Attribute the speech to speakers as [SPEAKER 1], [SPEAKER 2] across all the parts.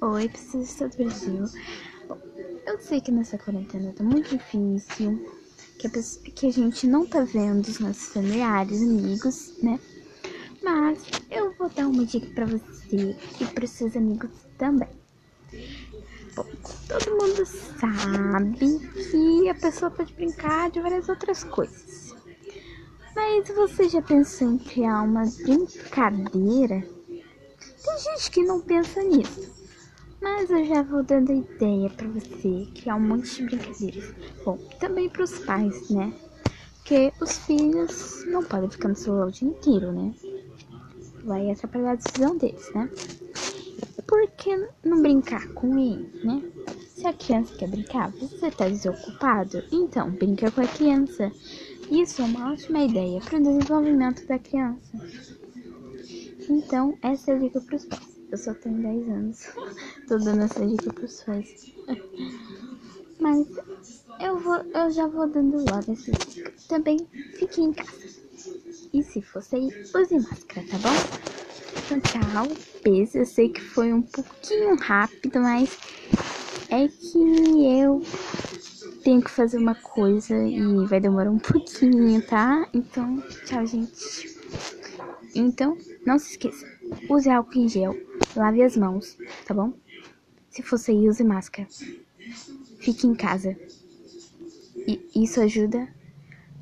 [SPEAKER 1] Oi, pessoas do Brasil. Bom, eu sei que nessa quarentena tá muito difícil, que a, pessoa, que a gente não tá vendo os nossos familiares, amigos, né? Mas eu vou dar uma dica pra você e pros seus amigos também. Bom, todo mundo sabe que a pessoa pode brincar de várias outras coisas. Mas você já pensou em criar uma brincadeira? Tem gente que não pensa nisso. Mas eu já vou dando ideia para você criar um monte de brincadeiras. Bom, também para os pais, né? Porque os filhos não podem ficar no celular o dia inteiro, né? Vai atrapalhar a decisão deles, né? Por que não brincar com ele, né? Se a criança quer brincar, você tá desocupado? Então, brinca com a criança. Isso é uma ótima ideia para o desenvolvimento da criança. Então, essa é a dica para os pais. Eu só tenho 10 anos. Tô dando essa dica pros pais. Mas eu, vou, eu já vou dando logo essa dica. Também fique em casa. E se for sair, use máscara, tá bom? Então, tchau. Beijo. Eu sei que foi um pouquinho rápido, mas é que eu tenho que fazer uma coisa e vai demorar um pouquinho, tá? Então, tchau, gente. Então, não se esqueça. Use álcool em gel Lave as mãos, tá bom? Se for sair, use máscara. Fique em casa. E isso ajuda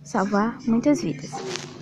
[SPEAKER 1] a salvar muitas vidas.